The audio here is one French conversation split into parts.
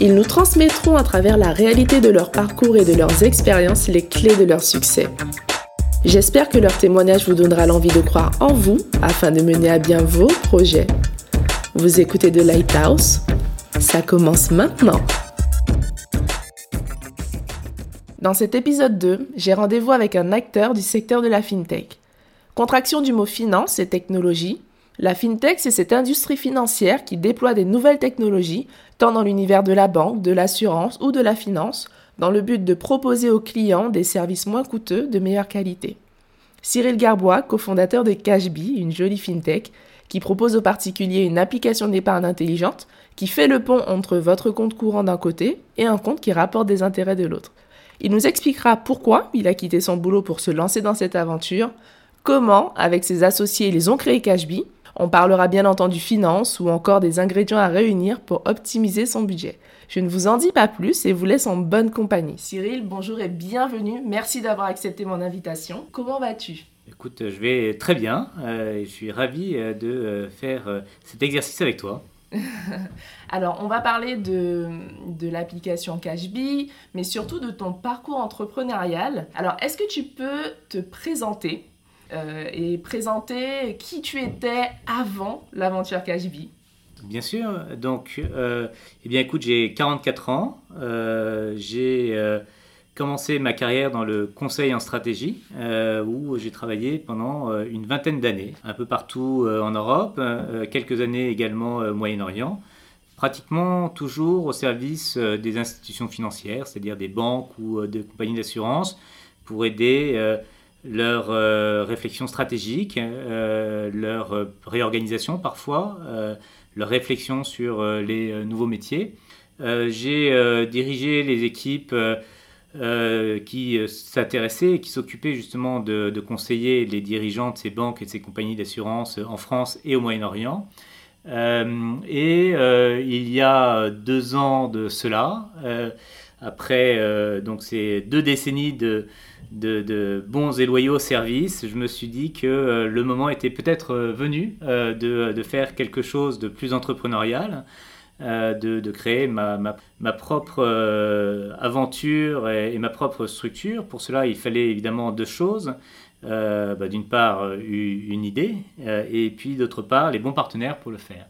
Ils nous transmettront à travers la réalité de leur parcours et de leurs expériences les clés de leur succès. J'espère que leur témoignage vous donnera l'envie de croire en vous afin de mener à bien vos projets. Vous écoutez The Lighthouse Ça commence maintenant. Dans cet épisode 2, j'ai rendez-vous avec un acteur du secteur de la fintech. Contraction du mot finance et technologie, la fintech, c'est cette industrie financière qui déploie des nouvelles technologies, tant dans l'univers de la banque, de l'assurance ou de la finance, dans le but de proposer aux clients des services moins coûteux de meilleure qualité. Cyril Garbois, cofondateur de Cashbee, une jolie fintech, qui propose aux particuliers une application d'épargne intelligente qui fait le pont entre votre compte courant d'un côté et un compte qui rapporte des intérêts de l'autre. Il nous expliquera pourquoi il a quitté son boulot pour se lancer dans cette aventure, comment, avec ses associés, ils ont créé Cashbee, on parlera bien entendu finance ou encore des ingrédients à réunir pour optimiser son budget. Je ne vous en dis pas plus et vous laisse en bonne compagnie. Cyril, bonjour et bienvenue. Merci d'avoir accepté mon invitation. Comment vas-tu? Écoute, je vais très bien. Euh, je suis ravi euh, de euh, faire cet exercice avec toi. Alors, on va parler de, de l'application Cashbee, mais surtout de ton parcours entrepreneurial. Alors, est-ce que tu peux te présenter? Euh, et présenter qui tu étais avant l'aventure Cashbee. Bien sûr. Donc, euh, eh bien, écoute, j'ai 44 ans. Euh, j'ai commencé ma carrière dans le conseil en stratégie, où j'ai travaillé pendant une vingtaine d'années, un peu partout en Europe, quelques années également au Moyen-Orient, pratiquement toujours au service des institutions financières, c'est-à-dire des banques ou des compagnies d'assurance, pour aider leur euh, réflexion stratégique, euh, leur réorganisation parfois, euh, leur réflexion sur les nouveaux métiers. J'ai dirigé les équipes qui s'intéressaient et qui s'occupaient justement de, de, conseiller les dirigeants de ces banques et de ces compagnies d'assurance en France et au Moyen-Orient. et il y a deux ans de cela, après donc ces deux décennies de, de, bons et loyaux services, je me suis dit que euh, le moment était peut-être euh, venu euh, de, faire quelque chose de plus entrepreneurial, de, créer ma, propre aventure et, ma propre structure. Pour cela, il fallait évidemment deux choses. Bah, d'une part, une idée, et puis d'autre part, les bons partenaires pour le faire.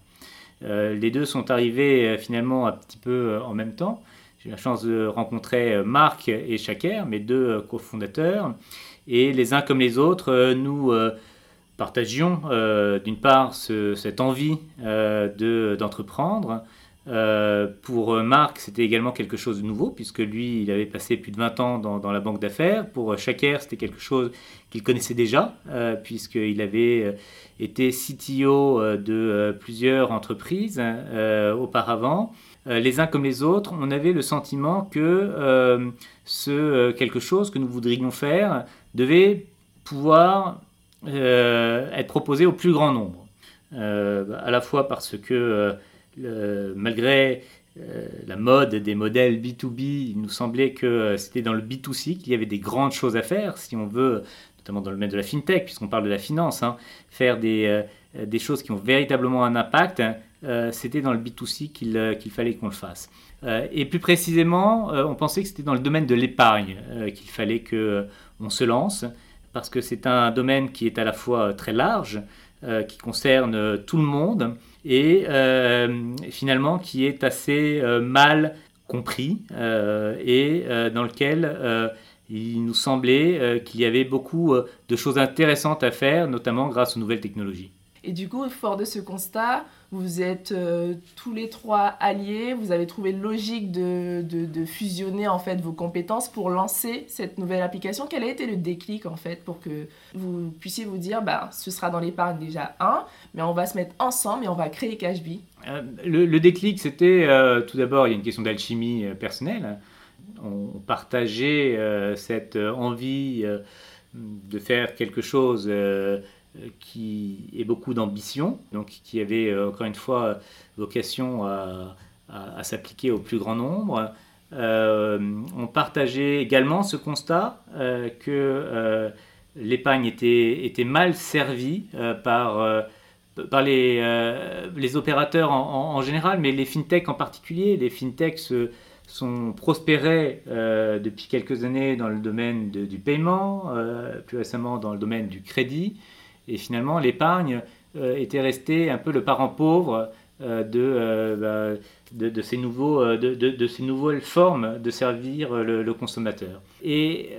les deux sont arrivés finalement un petit peu en même temps. J'ai eu la chance de rencontrer euh, Marc et Chaker, mes deux euh, cofondateurs. Et les uns comme les autres, euh, nous partagions d'une part cette envie d'entreprendre. pour Marc, c'était également quelque chose de nouveau, puisque lui, il avait passé plus de 20 ans dans, la banque d'affaires. Pour Chaker, c'était quelque chose qu'il connaissait déjà, puisqu'il avait été CTO de plusieurs entreprises auparavant. Euh, les uns comme les autres, on avait le sentiment que euh, ce euh, quelque chose que nous voudrions faire devait pouvoir être proposé au plus grand nombre. à la fois parce que malgré la mode des modèles B2B, il nous semblait que c'était dans le B2C qu'il y avait des grandes choses à faire, si on veut, notamment dans le domaine de la fintech, puisqu'on parle de la finance, hein, faire des, des, choses qui ont véritablement un impact, euh, c'était dans le B2C euh, qu'il fallait qu'on le fasse. Euh, et plus précisément, on pensait que c'était dans le domaine de l'épargne qu'il fallait qu'on se lance, parce que c'est un domaine qui est à la fois très large, qui concerne tout le monde, et finalement qui est assez mal compris, et dans lequel il nous semblait qu'il y avait beaucoup de choses intéressantes à faire, notamment grâce aux nouvelles technologies. Et du coup, fort de ce constat, Vous êtes euh, tous les trois alliés, vous avez trouvé logique de, de, fusionner en fait vos compétences pour lancer cette nouvelle application. Quel a été le déclic en fait pour que vous puissiez vous dire, bah, ce sera dans l'épargne déjà un, mais on va se mettre ensemble et on va créer Cashbee euh, le, déclic, c'était euh, tout d'abord, il y a une question d'alchimie personnelle. On partageait cette envie de faire quelque chose euh, qui est beaucoup d'ambition, donc qui avait euh, encore une fois vocation à, s'appliquer au plus grand nombre. Euh, on partageait également ce constat que l'épargne était, mal servie par, les opérateurs en, général, mais les fintechs en particulier. Les fintechs sont prospérés depuis quelques années dans le domaine du paiement, plus récemment dans le domaine du crédit. Et finalement, l'épargne euh, était restée un peu le parent pauvre euh, euh, de, de, ces nouveaux, de, ces nouvelles formes de servir le, consommateur. Et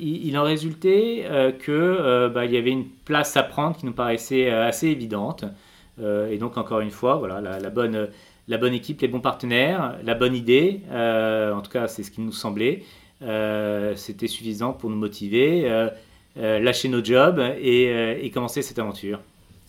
il, en résultait qu'il bah, y avait une place à prendre qui nous paraissait assez évidente. et donc, encore une fois, voilà, la, bonne, la bonne équipe, les bons partenaires, la bonne idée, en tout cas, c'est ce qui nous semblait. C'était suffisant pour nous motiver. Euh, lâcher nos jobs euh, et, commencer cette aventure.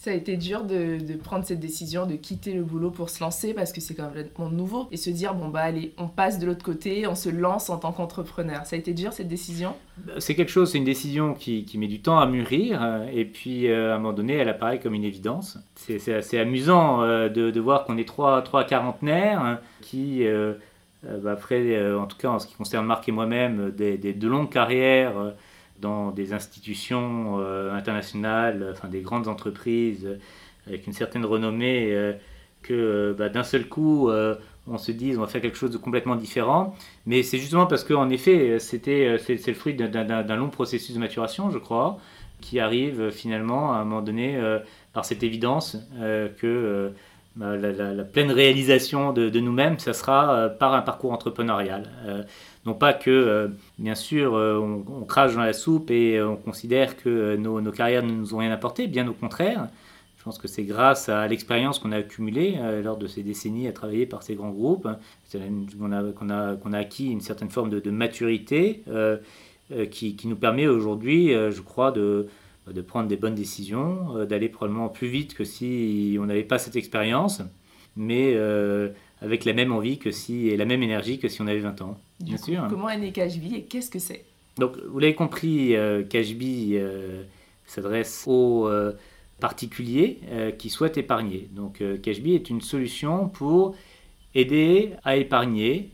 Ça a été dur de, prendre cette décision de quitter le boulot pour se lancer parce que c'est complètement nouveau et se dire bon bah allez on passe de l'autre côté on se lance en tant qu'entrepreneur. Ça a été dur cette décision? C'est quelque chose c'est une décision qui, met du temps à mûrir et puis euh, à un moment donné elle apparaît comme une évidence. C'est assez amusant de, voir qu'on est trois, trois quarantenaires qui bah, après en tout cas en ce qui concerne Marc et moi-même des, des, de longues carrières dans des institutions euh, internationales, enfin des grandes entreprises euh, avec une certaine renommée, euh, que bah, d'un seul coup on se dise on va faire quelque chose de complètement différent. Mais c'est justement parce qu'en effet, c'était, c'est, le fruit d'un, long processus de maturation, je crois, qui arrive finalement à un moment donné par cette évidence que bah, la, pleine réalisation de, de, nous-mêmes, ça sera par un parcours entrepreneurial. Non pas que, euh, bien sûr, euh, on, crache dans la soupe et euh, on considère que nos, carrières ne nous ont rien apporté, bien au contraire. Je pense que c'est grâce à l'expérience qu'on a accumulée lors de ces décennies à travailler par ces grands groupes qu'on a, qu'on a, acquis une certaine forme de, maturité qui, nous permet aujourd'hui, je crois, de, de prendre des bonnes décisions, d'aller probablement plus vite que si on n'avait pas cette expérience. Mais avec la même envie que si, et la même énergie que si on avait 20 ans. Bien sûr. Comment est né Cashbee et qu'est-ce que c'est? Donc, vous l'avez compris, euh, euh, s'adresse aux euh, particuliers qui souhaitent épargner. Donc, Cashbee est une solution pour aider à épargner,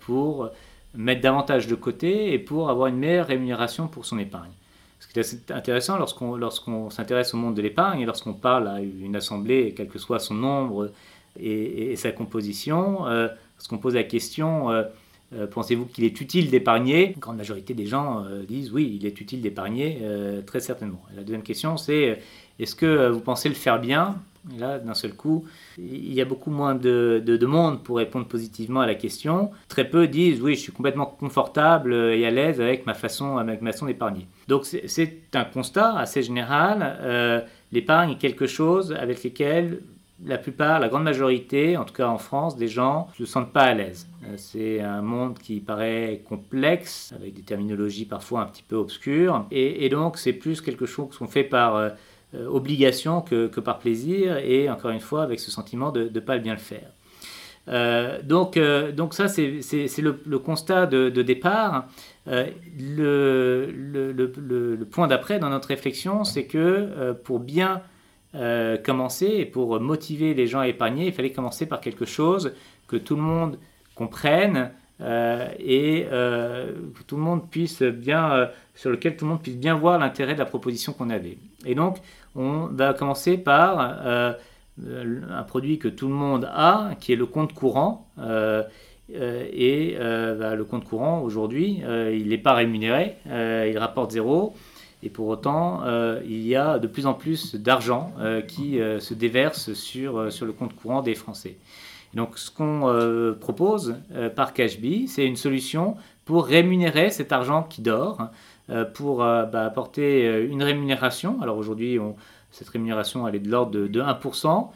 pour mettre davantage de côté et pour avoir une meilleure rémunération pour son épargne. Ce qui est intéressant lorsqu'on lorsqu'on s'intéresse au monde de l'épargne et lorsqu'on parle à une assemblée, quel que soit son nombre et, sa composition, euh, qu'on pose la question, euh, euh, pensez-vous qu'il est utile d'épargner? Grande majorité des gens euh, disent oui, il est utile d'épargner, très certainement. la deuxième question, c'est est-ce que vous pensez le faire bien? Là, d'un seul coup, il y a beaucoup moins de, de, monde pour répondre positivement à la question. Très peu disent oui, je suis complètement confortable et à l'aise avec ma façon, avec ma façon d'épargner. Donc c'est un constat assez général. L'épargne est quelque chose avec lequel la plupart, la grande majorité, en tout cas en France, des gens ne se sentent pas à l'aise. Euh, c'est un monde qui paraît complexe, avec des terminologies parfois un petit peu obscures, et, donc c'est plus quelque chose qu'on fait par euh, euh, obligation que, par plaisir, et encore une fois avec ce sentiment de ne pas bien le faire. donc, donc ça, c'est le, constat de, départ. le, point d'après dans notre réflexion, c'est que pour bien euh, commencer, et pour motiver les gens à épargner, il fallait commencer par quelque chose que tout le monde comprenne euh, et euh, que tout le monde puisse bien, sur lequel tout le monde puisse bien voir l'intérêt de la proposition qu'on avait. Et donc, on va commencer par un produit que tout le monde a, qui est le compte courant. et bah, le compte courant, aujourd'hui, il n'est pas rémunéré, il rapporte zéro. Et pour autant, euh, il y a de plus en plus d'argent euh, qui euh, se déverse sur, sur le compte courant des Français. donc, ce qu'on propose par Cashbee, c'est une solution pour rémunérer cet argent qui dort, pour bah, apporter une rémunération. Alors aujourd'hui, cette rémunération, elle est de l'ordre de, 1%.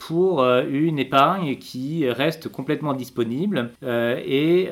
pour une épargne qui reste complètement disponible et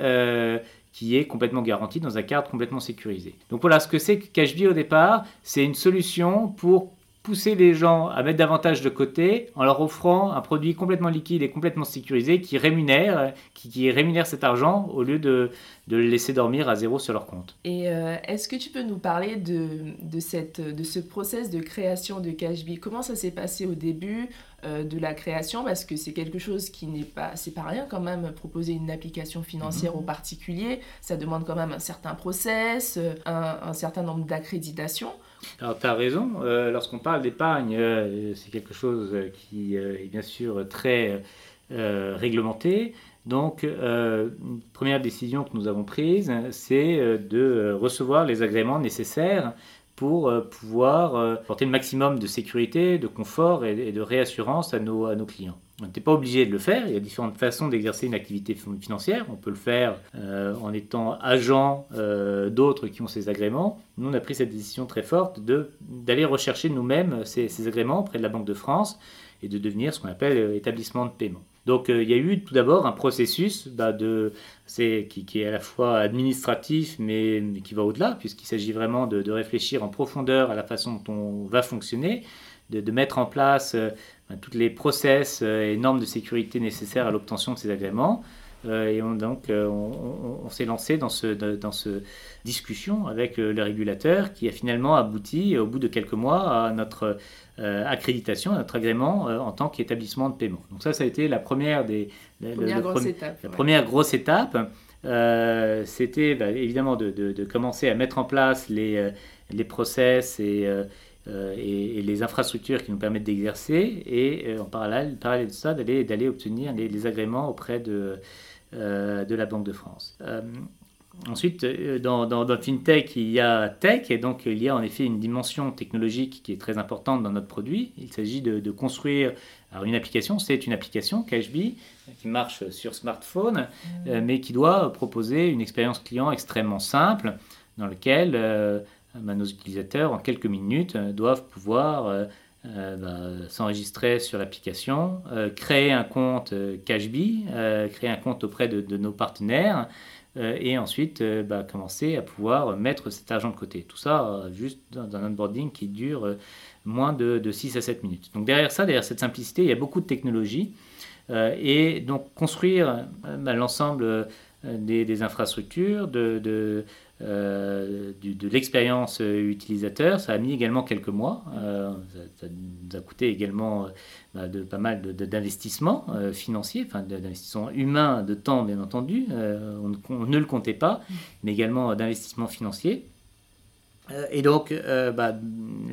qui est complètement garantie dans un cadre complètement sécurisé. Donc voilà, ce que c'est que Cashbee au départ, c'est une solution pour pousser les gens à mettre davantage de côté en leur offrant un produit complètement liquide et complètement sécurisé qui rémunère, qui, rémunère cet argent au lieu de, de, le laisser dormir à zéro sur leur compte. Et euh, est-ce que tu peux nous parler de, de, cette, de ce process de création de Cashbee Comment ça s'est passé au début euh, de la création? Parce que c'est quelque chose qui n'est pas, c'est pas rien quand même, proposer une application financière mhm. aux particuliers, ça demande quand même un certain process, euh, un, un certain nombre d'accréditations. Alors, tu as raison. Euh, lorsqu'on parle d'épargne, euh, c'est quelque chose qui euh, est bien sûr très réglementé. Donc, une première décision que nous avons prise, c'est de recevoir les agréments nécessaires pour pouvoir porter le maximum de sécurité, de confort et de réassurance à nos, à nos clients. On n'était pas obligé de le faire. Il y a différentes façons d'exercer une activité financière. On peut le faire euh, en étant agent euh, d'autres qui ont ces agréments. Nous, on a pris cette décision très forte d'aller rechercher nous-mêmes ces, agréments auprès de la Banque de France et de devenir ce qu'on appelle euh, établissement de paiement. Donc il y a eu tout d'abord un processus bah, de, qui, qui, est à la fois administratif mais, qui va au-delà puisqu'il s'agit vraiment de, réfléchir en profondeur à la façon dont on va fonctionner, de mettre en place toutes les process euh, et normes de sécurité nécessaires à l'obtention de ces agréments. Euh, et on, donc, euh, on, s'est lancé dans ce, dans ce discussion avec le régulateur qui a finalement abouti, au bout de quelques mois, à notre accréditation, à notre agrément en tant qu'établissement de paiement. Donc ça, ça a été la première des... Première grosse étape, la première grosse étape. C'était bah, évidemment de, de, de, commencer à mettre en place les, les process et euh, et, les infrastructures qui nous permettent d'exercer, et euh, en parallèle, parallèle de ça, d'aller obtenir les, agréments auprès de, euh, de la Banque de France. Ensuite, dans, dans, dans, FinTech, il y a Tech, et donc il y a en effet une dimension technologique qui est très importante dans notre produit. Il s'agit de, construire alors une application, c'est une application Cashbee qui marche sur smartphone, mmh. mais qui doit proposer une expérience client extrêmement simple dans laquelle bah, nos utilisateurs, en quelques minutes, euh, doivent pouvoir euh, euh, bah, s'enregistrer sur l'application, créer un compte Cashbee, créer un compte auprès de, nos partenaires et ensuite bah, commencer à pouvoir mettre cet argent de côté. Tout ça juste dans un onboarding qui dure moins de, de, 6 à 7 minutes. Donc derrière ça, derrière cette simplicité, il y a beaucoup de technologies. et donc construire l'ensemble des, infrastructures, de, euh, de l'expérience utilisateur. Ça a mis également quelques mois. Euh, ça, nous a coûté également euh, bah, de, pas mal d'investissements financiers, enfin d'investissements humains, de temps bien entendu. On, ne le comptait pas, mais également d'investissements financiers. et donc, bah,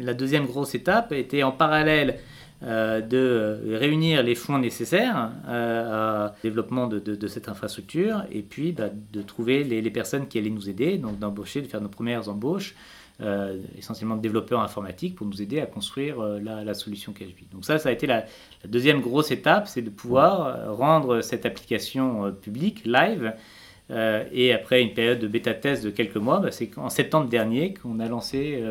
la deuxième grosse étape était en parallèle euh, de réunir les fonds nécessaires euh, au développement de, cette infrastructure et puis bah, de trouver les, personnes qui allaient nous aider, donc d'embaucher, de faire nos premières embauches, euh, essentiellement de développeurs informatiques pour nous aider à construire la, solution KHB. Donc ça, ça a été la, deuxième grosse étape, c'est de pouvoir rendre cette application publique, live, et après une période de bêta-test de quelques mois, bah, c'est en septembre dernier qu'on a lancé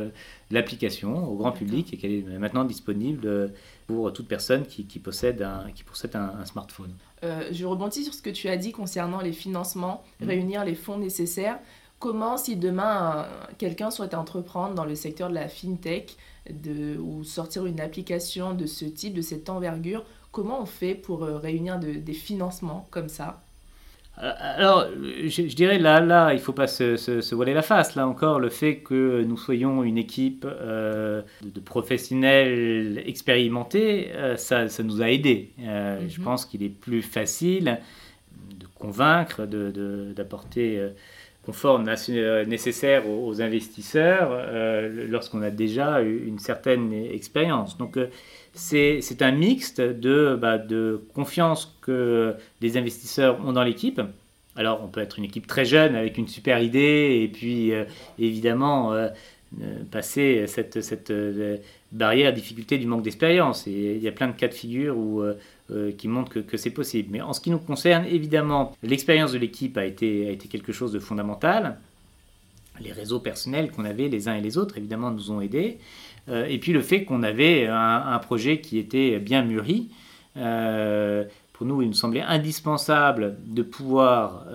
l'application au grand public et qu'elle est maintenant disponible pour toute personne qui, possède, un, qui possède un, smartphone. Euh, je rebondis sur ce que tu as dit concernant les financements, mmh. réunir les fonds nécessaires. Comment, si demain quelqu'un souhaite entreprendre dans le secteur de la fintech de, ou sortir une application de ce type, de cette envergure, comment on fait pour euh, réunir des financements comme ça? Alors, je, dirais là, là, il ne faut pas se, voiler la face. Là encore, le fait que nous soyons une équipe euh, de, professionnels expérimentés, euh, ça, ça, nous a aidés. Je mhm. pense qu'il est plus facile de convaincre, d'apporter de, confort nécessaire aux, investisseurs lorsqu'on a déjà une certaine expérience. Donc, c'est un mixte de, bah, confiance que les investisseurs ont dans l'équipe. Alors, on peut être une équipe très jeune avec une super idée et puis euh, évidemment euh, euh, passer cette, cette barrière, difficulté du manque d'expérience. Il y a plein de cas de figure où, qui montrent que, c'est possible. Mais en ce qui nous concerne, évidemment, l'expérience de l'équipe a été quelque chose de fondamental. Les réseaux personnels qu'on avait les uns et les autres, évidemment, nous ont aidés. Euh, et puis le fait qu'on avait un, projet qui était bien mûri, pour nous, il nous semblait indispensable de pouvoir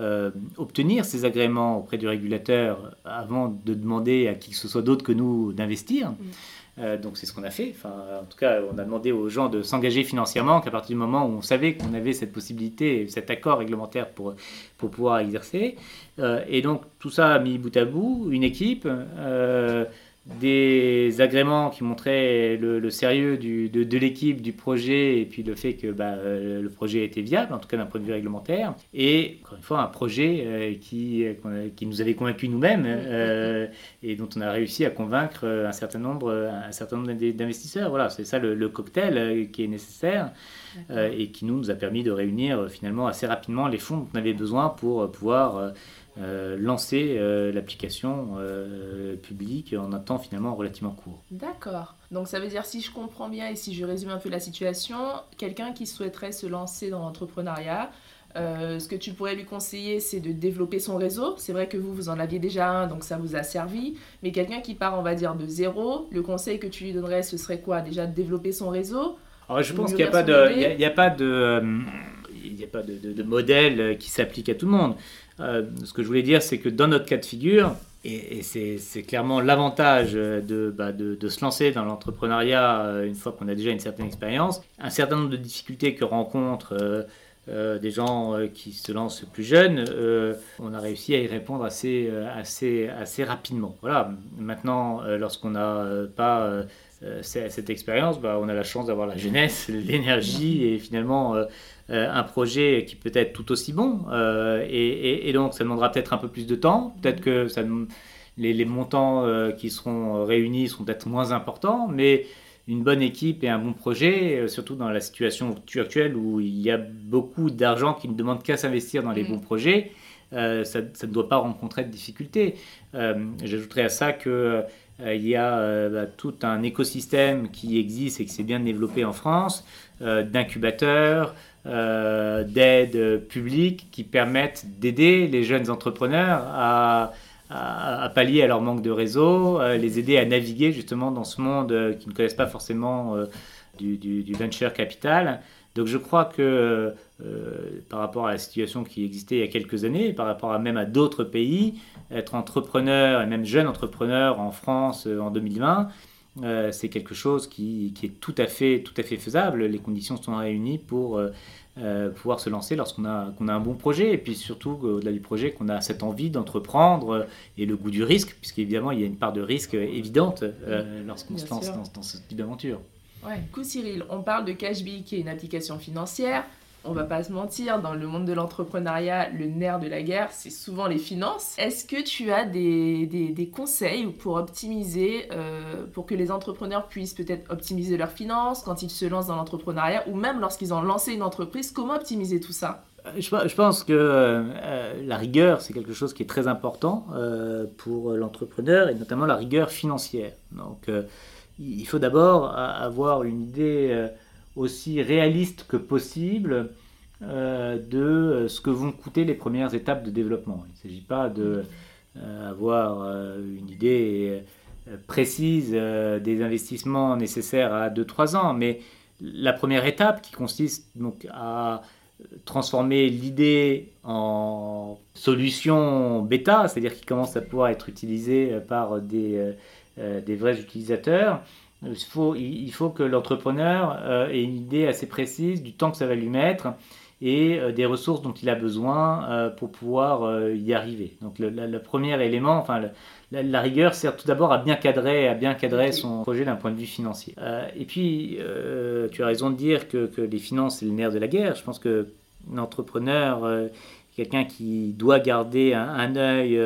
obtenir ces agréments auprès du régulateur avant de demander à qui que ce soit d'autre que nous d'investir. Mm. Euh, donc c'est ce qu'on a fait. Enfin, en tout cas, on a demandé aux gens de s'engager financièrement qu'à partir du moment où on savait qu'on avait cette possibilité, cet accord réglementaire pour, pour pouvoir exercer. Euh, et donc tout ça mis bout à bout une équipe. Euh, des agréments qui montraient le, sérieux du, de, l'équipe, du projet, et puis le fait que bah, euh, le projet était viable, en tout cas d'un point de vue réglementaire, et encore une fois un projet euh, qui, qui nous avait convaincus nous-mêmes euh, et dont on a réussi à convaincre un certain nombre, un certain nombre d'investisseurs. Voilà, c'est ça le, cocktail qui est nécessaire et qui nous, nous a permis de réunir finalement assez rapidement les fonds dont on avait besoin pour pouvoir euh, lancer euh, l'application euh, publique en un temps finalement relativement court. D'accord. Donc ça veut dire, si je comprends bien et si je résume un peu la situation, quelqu'un qui souhaiterait se lancer dans l'entrepreneuriat, ce que tu pourrais lui conseiller, c'est de développer son réseau. C'est vrai que vous, vous en aviez déjà un, donc ça vous a servi. Mais quelqu'un qui part, on va dire, de zéro, le conseil que tu lui donnerais, ce serait quoi? Déjà de développer son réseau Alors, Je pense qu'il n'y a, a, pas de, il a pas de, de modèle qui s'applique à tout le monde. Euh, ce que je voulais dire, c'est que dans notre cas de figure, et, c'est clairement l'avantage bah, de, se lancer dans l'entrepreneuriat euh, une fois qu'on a déjà une certaine expérience, un certain nombre de difficultés que rencontrent euh, des gens qui se lancent plus jeunes, on a réussi à y répondre assez, rapidement. Voilà. Maintenant, lorsqu'on n'a pas cette expérience, bah, on a la chance d'avoir la jeunesse, l'énergie et finalement euh, un projet qui peut être tout aussi bon. Euh, et, donc, ça demandera peut-être un peu plus de temps. Peut-être que ça, les, montants euh, qui seront réunis seront peut-être moins importants. Mais une bonne équipe et un bon projet, surtout dans la situation actuelle où il y a beaucoup d'argent qui ne demande qu'à s'investir dans les mm. bons projets, ça, ne doit pas rencontrer de difficultés. J'ajouterais à ça que il y a bah, tout un écosystème qui existe et qui s'est bien développé en France, d'incubateurs, euh, d'aides publiques qui permettent d'aider les jeunes entrepreneurs à, pallier à leur manque de réseau, les aider à naviguer justement dans ce monde euh, qui ne connaissent pas forcément euh, du, venture capital. Donc je crois que par rapport à la situation qui existait il y a quelques années, par rapport même à d'autres pays, être entrepreneur et même jeune entrepreneur en France en 2020, euh, c'est quelque chose qui, est tout à, fait, tout à fait faisable. Les conditions sont réunies pour euh, euh, pouvoir se lancer lorsqu'on a, qu'on a un bon projet et puis surtout au-delà du projet qu'on a cette envie d'entreprendre et le goût du risque, puisqu'évidemment il y a une part de risque évidente lorsqu'on se lance dans, dans, ce type d'aventure. Ouais. coup Cyril, on parle de Cashbee qui est une application financière on va pas se mentir, dans le monde de l'entrepreneuriat, le nerf de la guerre, c'est souvent les finances. Est-ce que tu as des, conseils pour optimiser, euh, pour que les entrepreneurs puissent peut-être optimiser leurs finances quand ils se lancent dans l'entrepreneuriat ou même lorsqu'ils ont lancé une entreprise Comment optimiser tout ça? Euh, je, pense que euh, la rigueur, c'est quelque chose qui est très important pour l'entrepreneur et notamment la rigueur financière. Donc, il faut d'abord avoir une idée aussi réaliste que possible euh, de ce que vont coûter les premières étapes de développement. Il ne s'agit pas d'avoir euh, euh, une idée précise des investissements nécessaires à 2-3 ans, mais la première étape qui consiste donc à transformer l'idée en solution bêta, c'est-à-dire qui commence à pouvoir être utilisée par des, des vrais utilisateurs, il faut, il faut que l'entrepreneur euh, ait une idée assez précise du temps que ça va lui mettre et euh, des ressources dont il a besoin euh, pour pouvoir y arriver. Donc le, premier élément, enfin la, rigueur sert tout d'abord à bien cadrer, à bien cadrer son projet d'un point de vue financier. et puis tu as raison de dire que, que les finances c'est le nerf de la guerre. Je pense que l'entrepreneur, quelqu'un qui doit garder un, un œil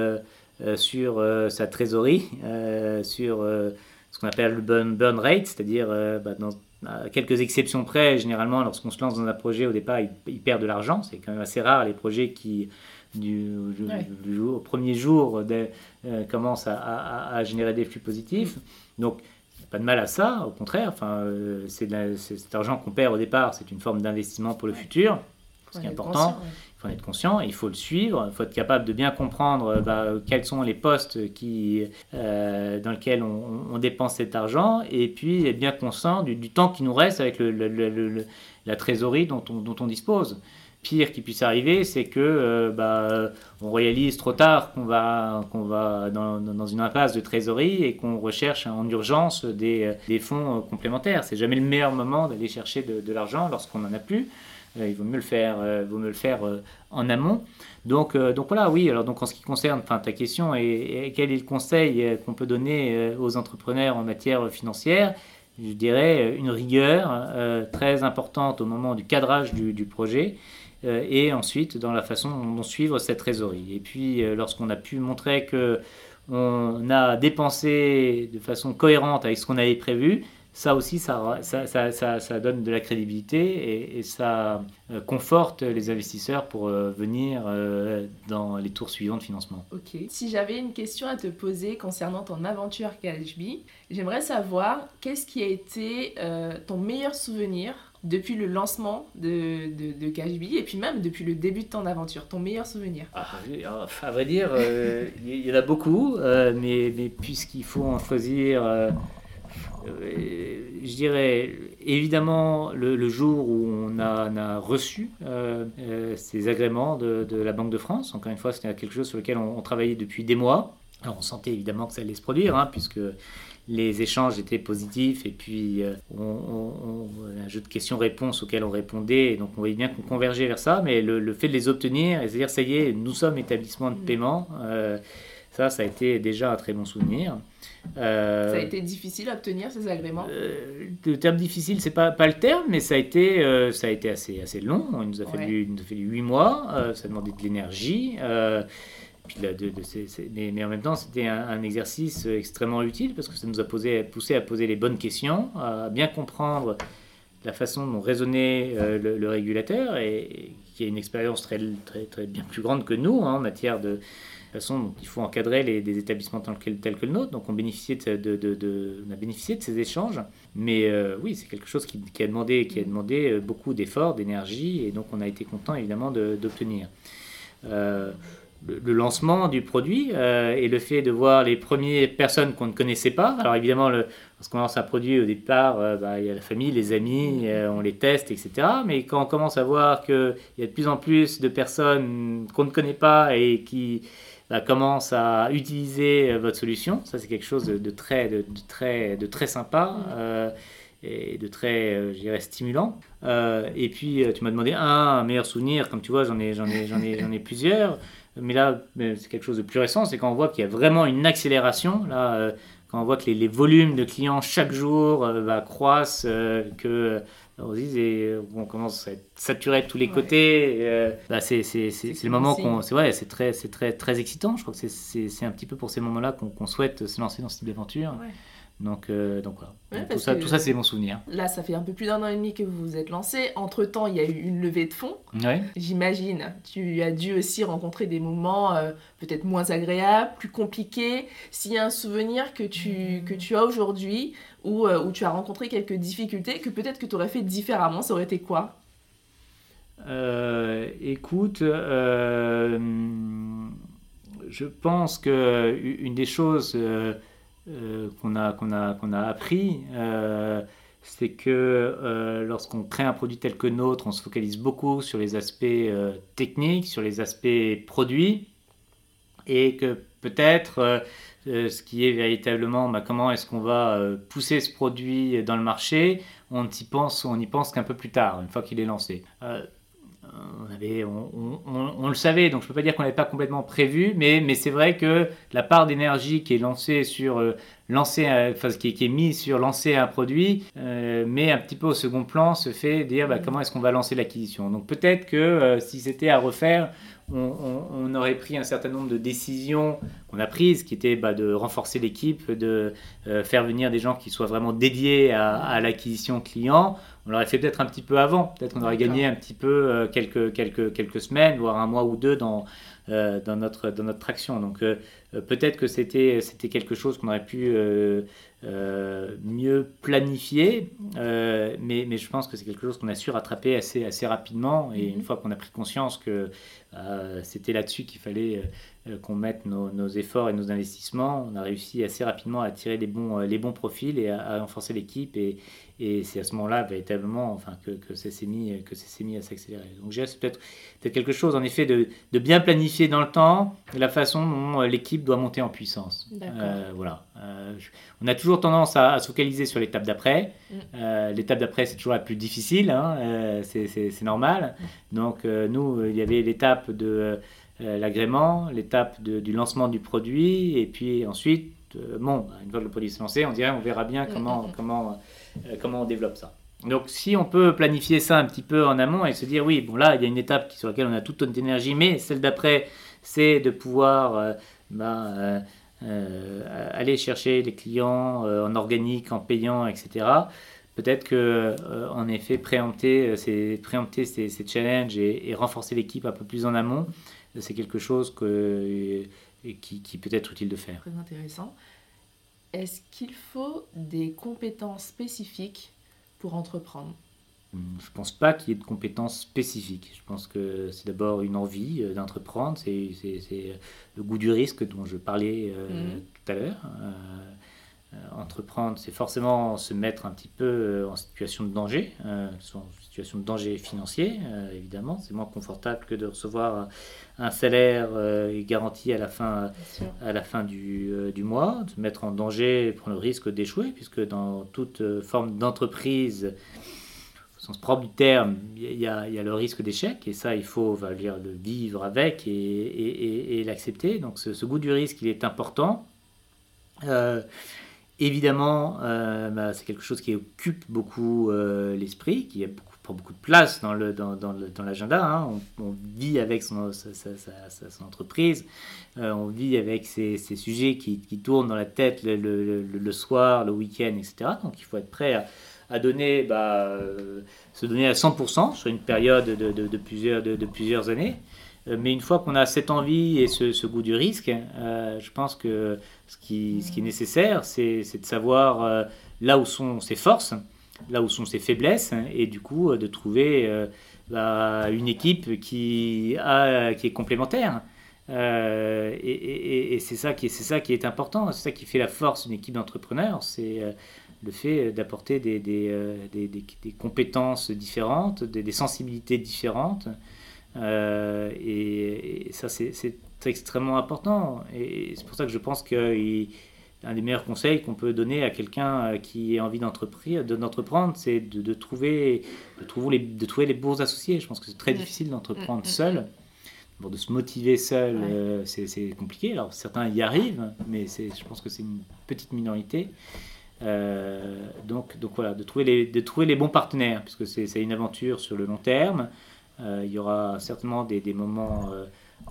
sur sa trésorerie, sur qu'on appelle le burn, burn rate, c'est-à-dire euh, bah, dans quelques exceptions près, généralement lorsqu'on se lance dans un projet au départ, il, perd de l'argent. C'est quand même assez rare les projets qui du, au premier jour euh, commencent à, générer des flux positifs. Donc pas de mal à ça, au contraire. Enfin, euh, c'est cet argent qu'on perd au départ, c'est une forme d'investissement pour le futur, ce qui est important. Faut en être conscient, il faut le suivre, il faut être capable de bien comprendre bah, quels sont les postes qui, dans lesquels on, dépense cet argent, et puis être bien conscient du, temps qui nous reste avec la trésorerie dont on, dispose pire qui puisse arriver, c'est que euh, bah, on réalise trop tard qu'on va, dans, une impasse de trésorerie et qu'on recherche en urgence des, euh, fonds euh, complémentaires. C'est jamais le meilleur moment d'aller chercher de, de l'argent lorsqu'on n'en a plus. Il vaut mieux le faire, vaut mieux le faire en amont. Donc, donc voilà, oui. Alors donc en ce qui concerne, ta question est, quel est le conseil qu'on peut donner aux entrepreneurs en matière financière? Je dirais une rigueur très importante au moment du cadrage du, projet euh, et ensuite dans la façon dont suivre cette trésorerie. Et puis euh, lorsqu'on a pu montrer que on a dépensé de façon cohérente avec ce qu'on avait prévu, ça aussi, ça, ça, ça, ça, donne de la crédibilité et, ça euh, conforte les investisseurs pour venir dans les tours suivants de financement. Ok. Si j'avais une question à te poser concernant ton aventure KHB, j'aimerais savoir qu'est-ce qui a été ton meilleur souvenir depuis le lancement de, de, de et puis même depuis le début de ton aventure Ton meilleur souvenir ah, ah À vrai dire, euh, il y en a beaucoup, euh, mais, mais puisqu'il faut en choisir, euh, je dirais évidemment le, jour où on a, a reçu ces agréments de, de, la Banque de France. Encore une fois, c'était quelque chose sur lequel on, on travaillait depuis des mois. Alors on sentait évidemment que ça allait se produire, hein, puisque les échanges étaient positifs et puis euh, on, un jeu de questions-réponses auxquelles on répondait, donc on voyait bien qu'on convergeait vers ça, mais le, fait de les obtenir, c'est-à-dire ça y est, nous sommes établissement de mm. paiement, euh, ça, ça a été déjà un très bon souvenir. Euh, ça a été difficile à obtenir ces agréments? Le terme difficile, c'est pas, pas le terme, mais ça a été, ça a été assez, assez long. Il nous a fallu, il nous a fallu 8 mois, ça a demandé de l'énergie mais, en même temps, c'était un, exercice extrêmement utile parce que ça nous a posé, poussé à poser les bonnes questions, à bien comprendre la façon dont raisonnait euh, le, régulateur et, qui a une expérience très, très, très, bien plus grande que nous hein, en matière de façon dont il faut encadrer les, des établissements tels que, le nôtre. Donc on, de, de, a bénéficié de ces échanges. Mais euh, oui, c'est quelque chose qui, a demandé, qui a demandé euh, beaucoup d'efforts, d'énergie, et donc on a été content évidemment d'obtenir le, lancement du produit euh, et le fait de voir les premières personnes qu'on ne connaissait pas. Alors évidemment, lorsqu'on lance un produit au départ, euh, bah, il y a la famille, les amis, euh, on les teste, etc. Mais quand on commence à voir qu'il y a de plus en plus de personnes qu'on ne connaît pas et qui bah, commencent à utiliser votre solution, ça c'est quelque chose de, très, de, très, de très sympa. et de très, je dirais, stimulant. et puis, tu m'as demandé un meilleur souvenir, comme tu vois, j'en ai, j'en ai, j'en ai, j'en ai plusieurs. Mais là, c'est quelque chose de plus récent, c'est quand on voit qu'il y a vraiment une accélération. Là, euh, quand on voit que les, volumes de clients chaque jour euh, bah, croissent, euh, que on, et on commence à être saturé de tous les côtés. Bah, c'est le moment qu'on. C'est ouais, très, très, très excitant. Je crois que c'est un petit peu pour ces moments-là qu'on souhaite se lancer dans ce type d'aventure. Donc, euh, donc voilà. tout, ça, tout ça, c'est mon souvenir. Là, ça fait un peu plus d'un an et demi que vous vous êtes lancé. Entre-temps, il y a eu une levée de fonds. J'imagine. Tu as dû aussi rencontrer des moments euh, peut-être moins agréables, plus compliqués. S'il y a un souvenir que tu, que tu as aujourd'hui où, euh, où tu as rencontré quelques difficultés que peut-être que tu aurais fait différemment, ça aurait été quoi? Écoute, je pense que une des choses euh, qu'on a, qu'on a, qu'on a appris, euh, c'est que euh, lorsqu'on crée un produit tel que nôtre, on se focalise beaucoup sur les aspects techniques, sur les aspects produits, et que peut-être ce qui est véritablement bah, comment est-ce qu'on va pousser ce produit dans le marché, on y pense, pense qu'un peu plus tard, une fois qu'il est lancé on, avait, on, le savait, donc je ne peux pas dire qu'on n'avait pas complètement prévu, mais, mais c'est vrai que la part d'énergie qui est lancée sur euh, lancer, enfin, qui, qui, est mise sur lancer un produit, euh, mais un petit peu au second plan se fait dire bah, comment est-ce qu'on va lancer l'acquisition. Donc peut-être que euh, si c'était à refaire, on, aurait pris un certain nombre de décisions qu'on a prises, qui étaient bah, de renforcer l'équipe, de faire venir des gens qui soient vraiment dédiés à, à l'acquisition client on l'aurait fait peut-être un petit peu avant. Peut-être qu'on aurait gagné un petit peu euh, quelques, quelques, quelques semaines, voire un mois ou deux dans, dans, notre, dans notre traction. Donc peut-être que c'était quelque chose qu'on aurait pu mieux planifier, mais, mais je pense que c'est quelque chose qu'on a su rattraper assez, assez rapidement. Et une fois qu'on a pris conscience que c'était là-dessus qu'il fallait euh, qu'on mette nos, efforts et nos investissements, on a réussi assez rapidement à attirer les bons, euh, les bons profils et à, renforcer l'équipe. Et, et c'est à ce moment-là, véritablement, enfin, que, que ça s'est mis, que mis à s'accélérer. Donc, j'ai peut-être peut quelque chose, en effet, de, de, bien planifier dans le temps la façon dont euh, l'équipe doit monter en puissance. voilà. on a toujours tendance à, se focaliser sur l'étape d'après. Mm. l'étape d'après, c'est toujours la plus difficile, hein, c'est normal. Mm. Donc, nous, il y avait l'étape de euh, l'agrément, l'étape du lancement du produit, et puis ensuite, euh, bon, une fois que le produit est lancé, on dirait, on verra bien comment, comment, euh, comment on développe ça. Donc si on peut planifier ça un petit peu en amont et se dire, oui, bon là, il y a une étape sur laquelle on a toute notre énergie, mais celle d'après, c'est de pouvoir bah, aller chercher des clients en organique, en payant, etc peut-être que en effet préempter, ces, préempter ces, challenges et renforcer l'équipe un peu plus en amont, c'est quelque chose qui, qui, peut être utile de faire. Très intéressant. Est-ce qu'il faut des compétences spécifiques pour entreprendre? Je ne pense pas qu'il y ait de compétences spécifiques. Je pense que c'est d'abord une envie euh, d'entreprendre, c'est le goût du risque dont je parlais euh, mhm. tout à l'heure. Euh, entreprendre, c'est forcément se mettre un petit peu euh, en situation de danger, euh, en situation de danger financier, évidemment. C'est moins confortable que de recevoir un salaire garanti à la fin, à la fin du, du, mois, de se mettre en danger, prendre le risque d'échouer, puisque dans toute forme d'entreprise, au sens propre du terme, il y, a, y a le risque d'échec, et ça, il faut va dire, le vivre avec et, et, et, l'accepter. Donc ce, ce, goût du risque, il est important. Évidemment, euh, bah, c'est quelque chose qui occupe beaucoup euh, l'esprit, qui prend beaucoup de place dans, l'agenda. Hein. On, vit avec son, entreprise, euh, on vit avec ces, sujets qui, tournent dans la tête le, soir, le week-end, etc. Donc il faut être prêt à, donner, bah, se donner à 100% sur une période de, plusieurs années. Euh, mais une fois qu'on a cette envie et ce, goût du risque, euh, je pense que ce qui, est nécessaire, c'est de savoir euh, là où sont ses forces, là où sont ses faiblesses, et du coup de trouver bah, une équipe qui, est complémentaire. et, c'est ça, qui est, important, c'est ça qui fait la force d'une équipe d'entrepreneurs, c'est le fait d'apporter des, compétences différentes, des, sensibilités différentes. Euh, et, ça, c'est extrêmement important. Et c'est pour ça que je pense qu'un des meilleurs conseils qu'on peut donner à quelqu'un euh, qui a envie d'entreprendre, c'est de, trouver, de, trouver les, de trouver les bons associés. Je pense que c'est très difficile d'entreprendre mm, mm, seul. Mm. de se motiver seul, euh, c'est compliqué. Alors certains y arrivent, mais je pense que c'est une petite minorité. donc, donc voilà, de trouver, les, de trouver les bons partenaires, puisque c'est une aventure sur le long terme. Euh, il y aura certainement des, moments euh,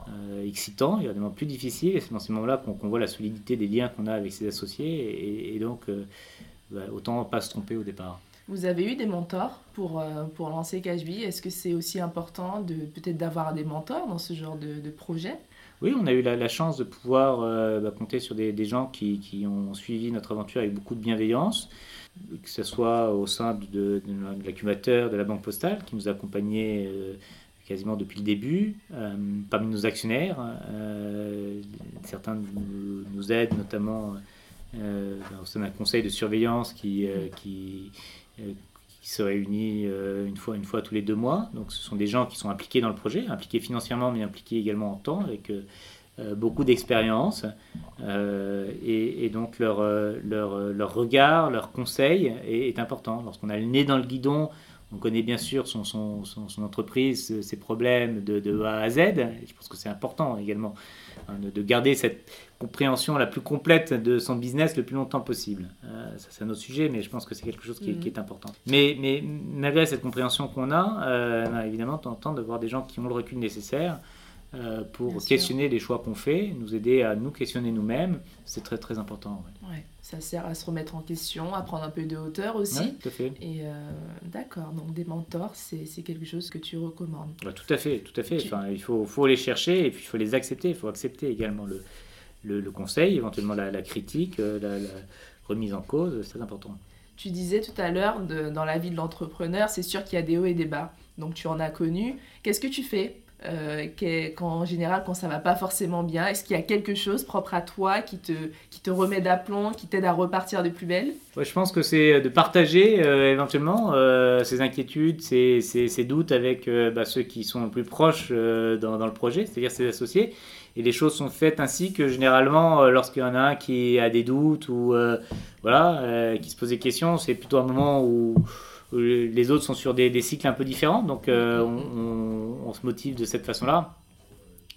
euh, excitants, il y aura des moments plus difficiles, et c'est dans ces moments-là qu'on voit la solidité des liens qu'on a avec ses associés, et, donc bah, autant pas se tromper au départ. Vous avez eu des mentors pour, pour lancer Cashbee. Est-ce que c'est aussi important de peut-être d'avoir des mentors dans ce genre de, projet? Oui, on a eu la, chance de pouvoir bah, compter sur des, des gens qui, qui, ont suivi notre aventure avec beaucoup de bienveillance que ce soit au sein de, de, de l'accumulateur de la Banque Postale, qui nous a accompagnés euh, quasiment depuis le début, euh, parmi nos actionnaires. Euh, certains nous, aident, notamment au sein d'un conseil de surveillance qui, se réunit une, fois, une fois tous les deux mois. Donc ce sont des gens qui sont impliqués dans le projet, impliqués financièrement, mais impliqués également en temps, avec euh, beaucoup d'expérience euh, et, donc leur, euh, leur, leur, regard, leur conseil est, important. Lorsqu'on a le nez dans le guidon, on connaît bien sûr son, son, son, entreprise, ses problèmes de, de, A à Z. je pense que c'est important également hein, de, garder cette compréhension la plus complète de son business le plus longtemps possible. ça, c'est un autre sujet, mais je pense que c'est quelque chose qui, est, important. Mais, mais, malgré cette compréhension qu'on a, évidemment, on de voir des gens qui ont le recul nécessaire euh, pour questionner les choix qu'on fait, nous aider à nous questionner nous-mêmes. C'est très très important. Ouais. ça sert à se remettre en question, à prendre un peu de hauteur aussi. tout à fait. Et euh, d'accord, donc des mentors, c'est quelque chose que tu recommandes. tout à fait, tout à fait. Enfin, il faut, faut les chercher et puis il faut les accepter. Il faut accepter également le, le, conseil, éventuellement la, la critique, euh, la, la, remise en cause. C'est très important. Tu disais tout à l'heure, dans la vie de l'entrepreneur, c'est sûr qu'il y a des hauts et des bas. Donc tu en as connu. Qu'est-ce que tu fais euh, quand, en général, quand ça va pas forcément bien Est-ce qu'il y a quelque chose propre à toi qui te, remet d'aplomb, qui t'aide à repartir de plus belle? Je pense que c'est de partager euh, éventuellement euh, ces inquiétudes, ces, doutes avec bah, ceux qui sont plus proches dans, le projet, c'est-à-dire ses associés. Et les choses sont faites ainsi que généralement, lorsqu'il y en a un qui a des doutes ou voilà, qui se pose des questions, c'est plutôt un moment où les autres sont sur des, cycles un peu différents, donc euh, on, se motive de cette façon-là.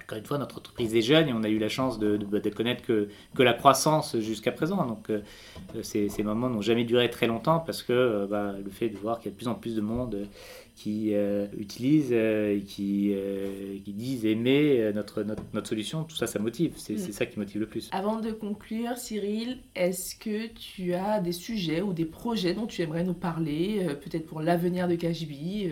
Encore une fois, notre entreprise est jeune et on a eu la chance de, de, connaître que, que, la croissance jusqu'à présent. Donc euh, ces, ces, moments n'ont jamais duré très longtemps parce que euh, bah, le fait de voir qu'il y a de plus en plus de monde qui euh, utilisent euh, et qui, qui, disent aimer notre, notre, notre, solution, tout ça, ça motive. C'est mm. ça qui motive le plus. Avant de conclure, Cyril, est-ce que tu as des sujets ou des projets dont tu aimerais nous parler, peut-être pour l'avenir de Cashbee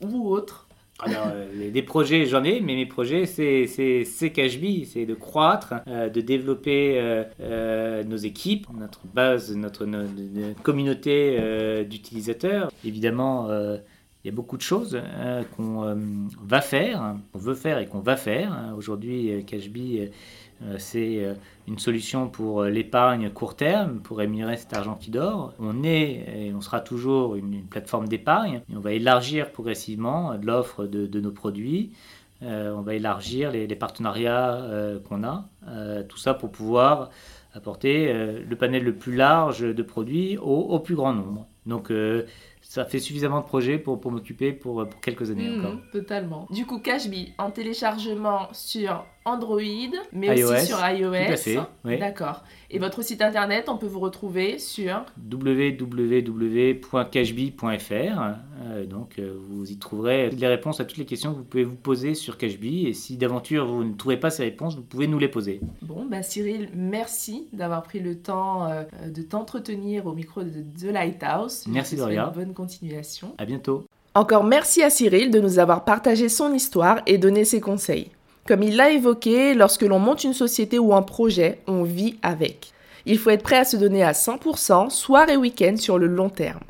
ou autre? Alors, des projets, j'en ai, mais mes projets, c'est Cashbee, c'est de croître, de développer nos équipes, notre base, notre, communauté d'utilisateurs. Évidemment, il y a beaucoup de choses euh, qu'on euh, va faire, qu'on veut faire et qu'on va faire. Aujourd'hui, euh, Cashbee, c'est une solution pour l'épargne court terme, pour rémunérer cet argent qui dort. On est et on sera toujours une, plateforme d'épargne. On va élargir progressivement l'offre de, nos produits. on va élargir les, partenariats qu'on a. tout ça pour pouvoir apporter le panel le plus large de produits au, au plus grand nombre. Donc ça fait suffisamment de projets pour, pour m'occuper pour, pour, quelques années mhm, encore. Totalement. Du coup, Cashbee en téléchargement sur Android, mais aussi sur iOS. Tout à fait. D'accord. Et votre site internet, on peut vous retrouver sur www.cashbee.fr. Euh, donc, euh, vous y trouverez les réponses à toutes les questions que vous pouvez vous poser sur Cashbee. Et si d'aventure vous ne trouvez pas ces réponses, vous pouvez nous les poser. Bon, bah Cyril, merci d'avoir pris le temps euh, de t'entretenir au micro de The Lighthouse. Merci Doria. Bonne continuation. À bientôt. Encore merci à Cyril de nous avoir partagé son histoire et donné ses conseils. Comme il l'a évoqué, lorsque l'on monte une société ou un projet, on vit avec. Il faut être prêt à se donner à 100%, soir et week-end sur le long terme.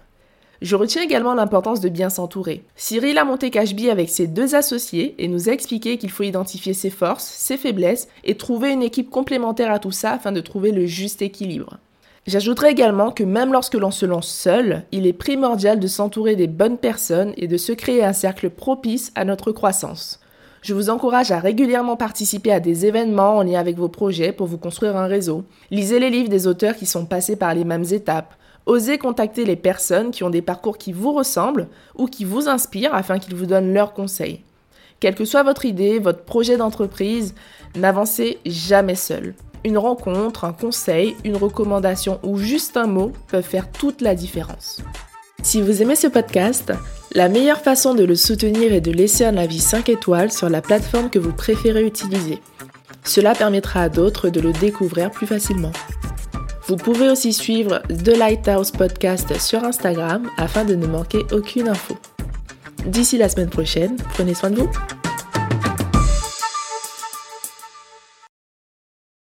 Je retiens également l'importance de bien s'entourer. Cyril a monté Cashbee avec ses deux associés et nous a expliqué qu'il faut identifier ses forces, ses faiblesses et trouver une équipe complémentaire à tout ça afin de trouver le juste équilibre. J'ajouterai également que même lorsque l'on se lance seul, il est primordial de s'entourer des bonnes personnes et de se créer un cercle propice à notre croissance. Je vous encourage à régulièrement participer à des événements en lien avec vos projets pour vous construire un réseau. Lisez les livres des auteurs qui sont passés par les mêmes étapes. Osez contacter les personnes qui ont des parcours qui vous ressemblent ou qui vous inspirent afin qu'ils vous donnent leurs conseils. Quelle que soit votre idée, votre projet d'entreprise, n'avancez jamais seul. Une rencontre, un conseil, une recommandation ou juste un mot peuvent faire toute la différence. Si vous aimez ce podcast, la meilleure façon de le soutenir est de laisser un avis 5 étoiles sur la plateforme que vous préférez utiliser. Cela permettra à d'autres de le découvrir plus facilement. Vous pouvez aussi suivre The Lighthouse Podcast sur Instagram afin de ne manquer aucune info. D'ici la semaine prochaine, prenez soin de vous.